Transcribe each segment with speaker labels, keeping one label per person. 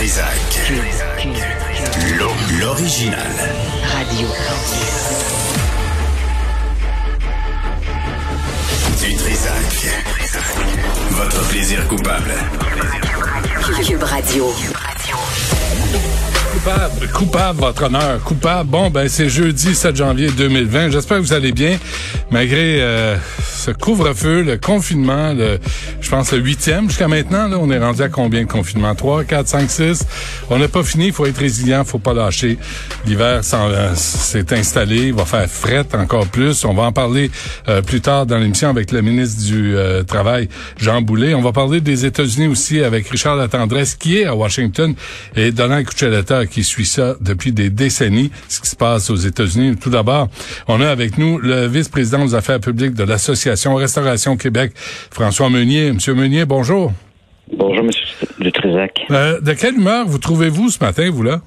Speaker 1: Trisac. L'original.
Speaker 2: Radio.
Speaker 1: Du Trisac. Votre plaisir coupable.
Speaker 2: Cube Radio.
Speaker 3: Coupable, coupable, votre honneur, coupable. Bon, ben c'est jeudi 7 janvier 2020. J'espère que vous allez bien, malgré euh, couvre-feu, le confinement, le, je pense le huitième jusqu'à maintenant. Là, on est rendu à combien de confinements? 3, 4, 5, 6? On n'a pas fini, il faut être résilient, faut pas lâcher. L'hiver euh, s'est installé, il va faire fret encore plus. On va en parler euh, plus tard dans l'émission avec le ministre du euh, Travail, Jean Boulet. On va parler des États-Unis aussi avec Richard Latendresse, qui est à Washington, et Donald Cuccioletta, qui suit ça depuis des décennies, ce qui se passe aux États-Unis. Tout d'abord, on a avec nous le vice-président aux affaires publiques de l'Association Restauration Québec, François Meunier. Monsieur Meunier, bonjour.
Speaker 4: Bonjour, Monsieur Dutrisac.
Speaker 3: Euh, de quelle humeur vous trouvez-vous ce matin, vous là?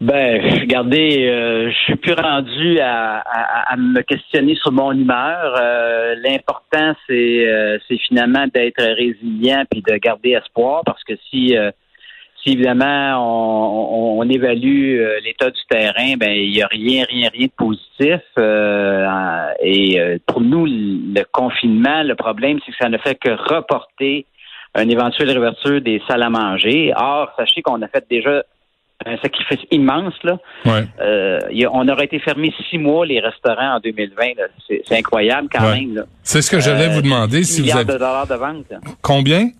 Speaker 4: Ben, regardez, euh, je suis plus rendu à, à, me questionner sur mon humeur. Euh, l'important, c'est euh, c'est finalement d'être résilient puis de garder espoir parce que si évidemment on, on, évalue euh, l'état du terrain, ben il n'y a rien, rien, rien de positif. Euh, et euh, pour nous, le confinement, le problème, c'est que ça ne fait que reporter une éventuelle réouverture des salles à manger. Or, sachez qu'on a fait déjà un sacrifice immense. Là. on aurait été fermé six mois les restaurants en 2020. C'est incroyable quand même.
Speaker 3: C'est ce que j'allais vous demander. Si vous avez...
Speaker 4: de dollars de vente.
Speaker 3: Combien?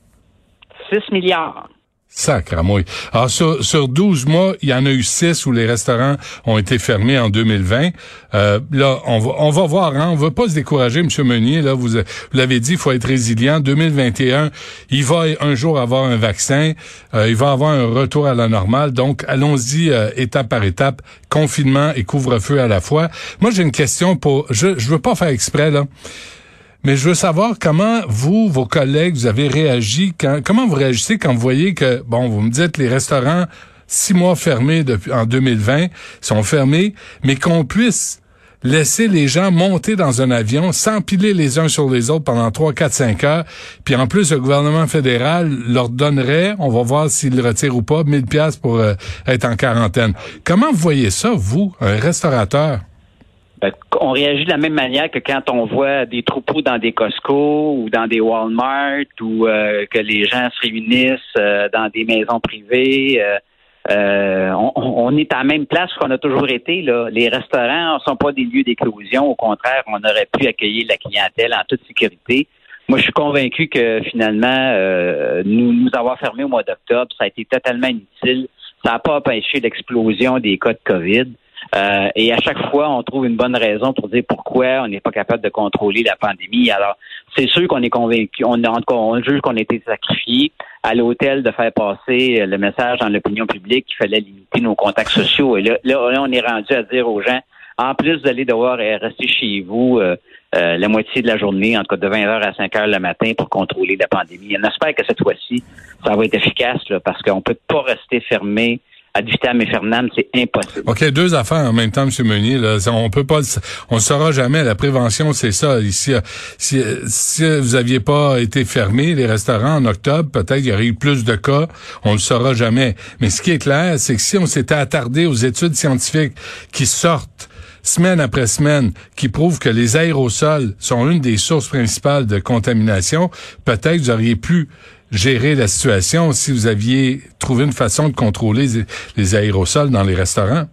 Speaker 4: 6 milliards.
Speaker 3: Sacramouille. Alors, sur, sur 12 mois, il y en a eu 6 où les restaurants ont été fermés en 2020. Euh, là, on va, on va voir. Hein, on veut pas se décourager, M. Meunier. Là, vous, l'avez dit, il faut être résilient. 2021, il va un jour avoir un vaccin. Euh, il va avoir un retour à la normale. Donc, allons-y euh, étape par étape. Confinement et couvre-feu à la fois. Moi, j'ai une question pour... Je, je veux pas faire exprès, là. Mais je veux savoir comment vous, vos collègues, vous avez réagi, quand, comment vous réagissez quand vous voyez que, bon, vous me dites les restaurants six mois fermés depuis en 2020 sont fermés, mais qu'on puisse laisser les gens monter dans un avion, s'empiler les uns sur les autres pendant 3, 4, 5 heures. Puis en plus, le gouvernement fédéral leur donnerait, on va voir s'il le retire ou pas, 1000 pièces pour euh, être en quarantaine. Comment vous voyez ça, vous, un restaurateur?
Speaker 4: Ben, on réagit de la même manière que quand on voit des troupeaux dans des Costco ou dans des Walmart ou euh, que les gens se réunissent euh, dans des maisons privées. Euh, on, est à la même place qu'on a toujours été. Les restaurants ne sont pas des lieux d'éclosion. Au contraire, on aurait pu accueillir la clientèle en toute sécurité. Moi, je suis convaincu que finalement, nous, nous avoir fermés au mois d'octobre, ça a été totalement inutile. Ça n'a pas empêché l'explosion des cas de COVID. Euh, et à chaque fois, on trouve une bonne raison pour dire pourquoi on n'est pas capable de contrôler la pandémie. Alors, c'est sûr qu'on est convaincu, on, on juge qu'on a été sacrifié à l'hôtel de faire passer le message dans l'opinion publique qu'il fallait limiter nos contacts sociaux. Et là, là, on est rendu à dire aux gens, en plus d'aller devoir rester chez vous euh, euh, la moitié de la journée, en tout cas de 20h à 5h le matin pour contrôler la pandémie. On espère que cette fois-ci, ça va être efficace parce qu'on ne peut pas rester fermé à et c'est impossible.
Speaker 3: OK, deux affaires en même temps, M. Meunier. Là. On peut pas, on saura jamais. La prévention, c'est ça. Ici, si, si vous aviez pas été fermé, les restaurants en octobre, peut-être il y aurait eu plus de cas. On ne saura jamais. Mais ce qui est clair, c'est que si on s'était attardé aux études scientifiques qui sortent semaine après semaine qui prouvent que les aérosols sont une des sources principales de contamination, peut-être vous auriez pu gérer la situation si vous aviez trouvé une façon de contrôler les aérosols dans les restaurants?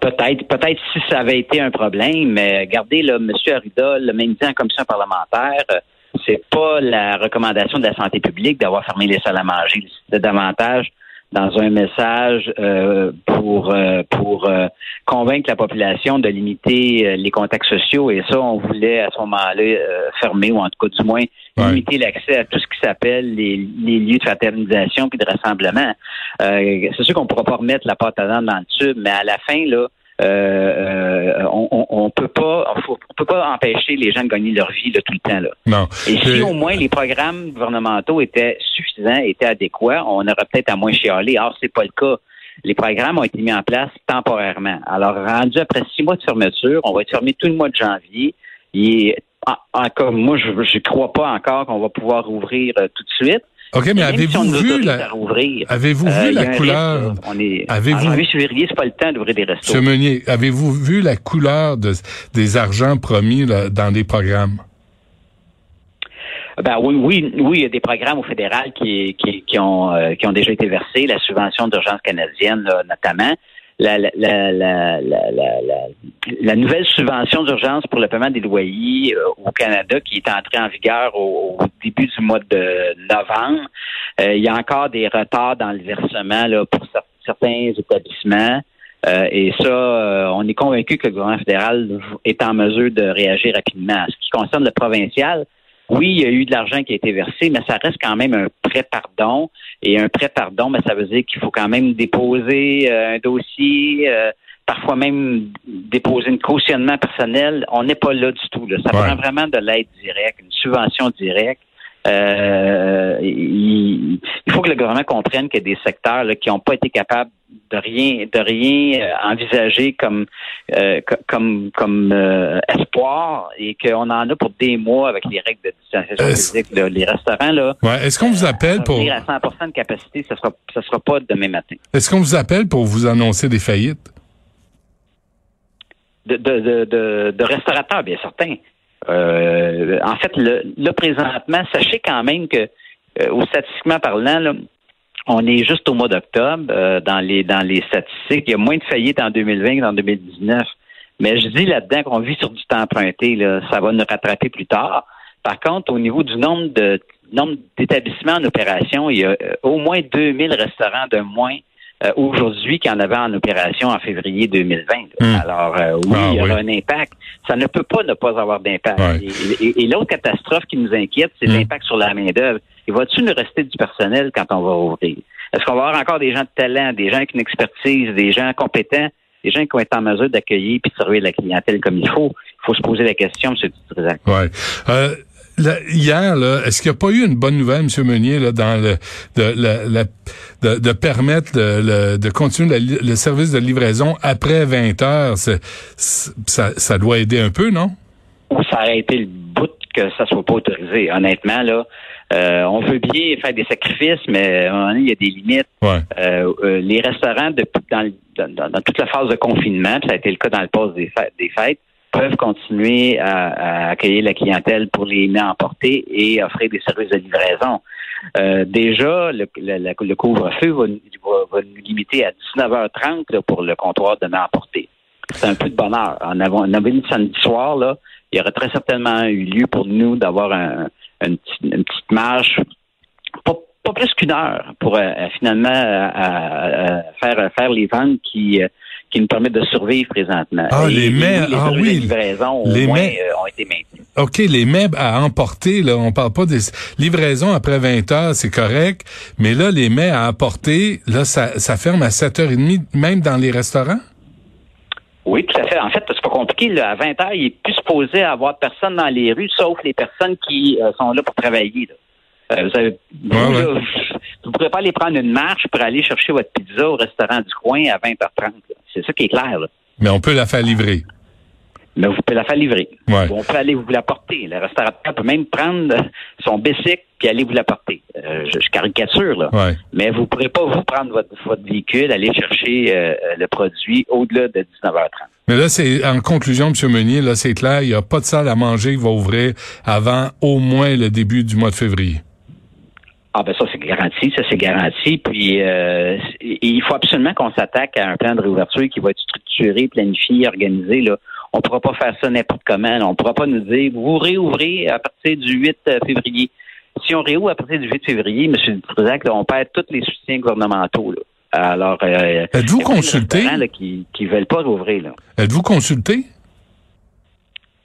Speaker 4: Peut-être, peut-être si ça avait été un problème, mais regardez, là, M. Arruda, le même dit en commission parlementaire, euh, c'est pas la recommandation de la santé publique d'avoir fermé les salles à manger. C'est davantage dans un message euh, pour euh, pour euh, convaincre la population de limiter les contacts sociaux et ça on voulait à ce moment-là fermer ou en tout cas du moins limiter l'accès à tout ce qui s'appelle les, les, lieux de fraternisation puis de rassemblement. c'est sûr qu'on ne pourra pas remettre la pâte à dents dans le tube, mais à la fin là euh, euh, on, on, peut pas, on peut pas empêcher les gens de gagner leur vie tout le temps là.
Speaker 3: Non.
Speaker 4: Et si au moins les programmes gouvernementaux étaient suffisants, étaient adéquats, on aurait peut-être à moins chialer. Or c'est pas le cas. Les programmes ont été mis en place temporairement. Alors rendu après six mois de fermeture, on va être fermé tout le mois de janvier. Et encore, moi je ne crois pas encore qu'on va pouvoir ouvrir euh, tout de suite.
Speaker 3: OK, mais
Speaker 4: si
Speaker 3: avez-vous
Speaker 4: nous
Speaker 3: vu la, avez-vous
Speaker 4: euh,
Speaker 3: vu la couleur,
Speaker 4: risque, on est,
Speaker 3: avez-vous-
Speaker 4: en janvier, février, c'est pas le temps d'ouvrir des restos.
Speaker 3: M. Meunier, avez-vous vu la couleur de, des argents promis là, dans les programmes?
Speaker 4: Ben oui, oui, oui, il y a des programmes au fédéral qui, qui, qui ont, euh, qui ont déjà été versés, la subvention d'urgence canadienne là, notamment. La, la, la, la, nouvelle subvention d'urgence pour le paiement des loyers euh, au Canada qui est entrée en vigueur au, début du mois de novembre. Euh, il y a encore des retards dans le versement là, pour cer- certains établissements. Euh, et ça, euh, on est convaincu que le gouvernement fédéral est en mesure de réagir rapidement. Ce qui concerne le provincial, oui, il y a eu de l'argent qui a été versé, mais ça reste quand même un prêt pardon. Et un prêt pardon, ben, ça veut dire qu'il faut quand même déposer euh, un dossier, euh, parfois même déposer un cautionnement personnel. On n'est pas là du tout. Là. Ça
Speaker 3: Ouais.
Speaker 4: prend vraiment de l'aide directe, une subvention directe. Euh, il, il faut que le gouvernement comprenne qu'il y a des secteurs là, qui n'ont pas été capables de rien de rien euh, envisager comme euh, co- comme comme euh, espoir et qu'on en a pour des mois avec les règles de distanciation physique. là. Les restaurants là,
Speaker 3: Ouais. Est-ce qu'on vous appelle pour,
Speaker 4: à 100% de capacité, ce sera ce sera pas demain matin.
Speaker 3: est-ce qu'on vous appelle pour vous annoncer des faillites?
Speaker 4: de, de, de, de, de restaurateurs, bien certain. Euh, en fait, le, là, présentement, sachez quand même que, euh, statistiquement parlant, là, on est juste au mois d'octobre euh, dans les dans les statistiques. Il y a moins de faillites en 2020 qu'en 2019. Mais je dis là-dedans qu'on vit sur du temps emprunté. Là, ça va nous rattraper plus tard. Par contre, au niveau du nombre de nombre d'établissements en opération, il y a euh, au moins 2000 restaurants de moins euh, aujourd'hui qu'il y en avait en opération en février 2020. là.
Speaker 3: Hmm.
Speaker 4: Alors euh, oui,
Speaker 3: Ah,
Speaker 4: il y aura
Speaker 3: oui.
Speaker 4: un impact. Ça ne peut pas ne pas avoir d'impact.
Speaker 3: Ouais.
Speaker 4: Et, et- et l'autre catastrophe qui nous inquiète, c'est
Speaker 3: Hmm.
Speaker 4: l'impact sur la main-d'œuvre. Et va-tu nous rester du personnel quand on va ouvrir? Est-ce qu'on va avoir encore des gens de talent, des gens avec une expertise, des gens compétents, des gens qui vont être en mesure d'accueillir puis de servir la clientèle comme il faut? Il faut se poser la question, M. Dutrisac.
Speaker 3: Ouais. Euh, là, hier, là, est-ce qu'il n'y a pas eu une bonne nouvelle, M. Meunier, là, dans le de, la- la- de, de permettre le, le- de continuer la le service de livraison après 20 heures? Ça, ça doit aider un peu, non?
Speaker 4: Ou ça aurait été le bout que ça soit pas autorisé. Honnêtement, là, euh, on veut bien faire des sacrifices, mais il y a des limites.
Speaker 3: Ouais.
Speaker 4: Euh, euh, les restaurants, depuis, dans, le- dans- dans toute la phase de confinement, puis ça a été le cas dans le poste des fêtes, des fêtes peuvent continuer à, à accueillir la clientèle pour les mets emporter et offrir des services de livraison. Euh, déjà, le, le- le- couvre-feu va, nous- va, nous limiter à 19h30 là, pour le comptoir de mets emporter. C'est un peu de bonheur. En avant, en avant samedi soir, là, il y aurait très certainement eu lieu pour nous d'avoir un, une, petite, une petite marche, pas, pas plus qu'une heure, pour euh, finalement euh, faire faire les ventes qui euh, qui nous permettent de survivre présentement.
Speaker 3: Ah,
Speaker 4: Et-
Speaker 3: les
Speaker 4: et
Speaker 3: mets,
Speaker 4: les
Speaker 3: ah oui,
Speaker 4: de livraison au
Speaker 3: les
Speaker 4: moins
Speaker 3: mets.
Speaker 4: euh, ont été maintenus.
Speaker 3: OK, les mets à emporter, là, on parle pas des livraisons après 20 heures, c'est correct, mais là, les mets à emporter, là, ça, ça ferme à 7h30, même dans les restaurants?
Speaker 4: Oui, tout à fait. En fait, c'est pas compliqué. Là. À 20 heures, il est plus supposé avoir personne dans les rues, sauf les personnes qui euh, sont là pour travailler. là. Euh, vous avez, vous,
Speaker 3: Ouais, ouais.
Speaker 4: là, vous pourrez pas aller prendre une marche pour aller chercher votre pizza au restaurant du coin à 20h30. là. C'est ça qui est clair. Là.
Speaker 3: Mais on peut la faire livrer.
Speaker 4: Mais vous pouvez la faire livrer.
Speaker 3: Ouais.
Speaker 4: Ou on peut aller vous l'apporter. Le restaurateur peut même prendre son bicycle puis aller vous l'apporter. Euh, je, je caricature, là.
Speaker 3: Ouais.
Speaker 4: Mais vous ne pourrez pas, vous, prendre votre, votre véhicule, aller chercher euh, le produit au-delà de 19h30.
Speaker 3: Mais là, c'est en conclusion, M. Meunier, là, c'est clair, il n'y a pas de salle à manger qui va ouvrir avant au moins le début du mois de février.
Speaker 4: Ah ben ça c'est garanti, ça c'est garanti. Puis euh, il faut absolument qu'on s'attaque à un plan de réouverture qui va être structuré, planifié, organisé. Là. On pourra pas faire ça n'importe comment. là. On pourra pas nous dire vous réouvrez à partir du 8 février. Si on réouvre à partir du 8 février, M. Là, on perd tous les soutiens gouvernementaux. Là. Alors, euh,
Speaker 3: Êtes-vous
Speaker 4: il y a plein de
Speaker 3: consulté?
Speaker 4: là, qui qui veulent pas rouvrir.
Speaker 3: Êtes-vous consulté?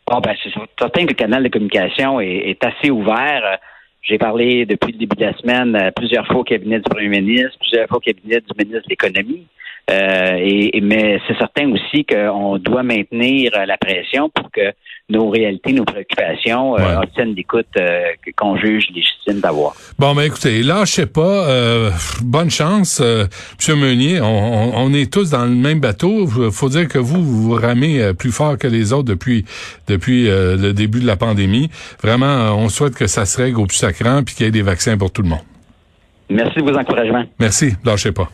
Speaker 4: Bon, ben, c'est certain que le canal de communication est, est assez ouvert. J'ai parlé depuis le début de la semaine plusieurs fois au cabinet du premier ministre, plusieurs fois au cabinet du ministre de l'Économie. Euh, et, mais c'est certain aussi qu'on doit maintenir euh, la pression pour que nos réalités, nos préoccupations euh,
Speaker 3: Ouais.
Speaker 4: obtiennent l'écoute euh, qu'on juge légitime d'avoir.
Speaker 3: Bon, ben écoutez, lâchez pas. euh, bonne chance, euh, M. Meunier. On, on- on est tous dans le même bateau. faut dire que vous, vous ramez plus fort que les autres depuis depuis le début de la pandémie. Vraiment, on souhaite que ça se règle au plus sacrant puis qu'il y ait des vaccins pour tout le monde.
Speaker 4: Merci de vos encouragements.
Speaker 3: Merci. Lâchez pas.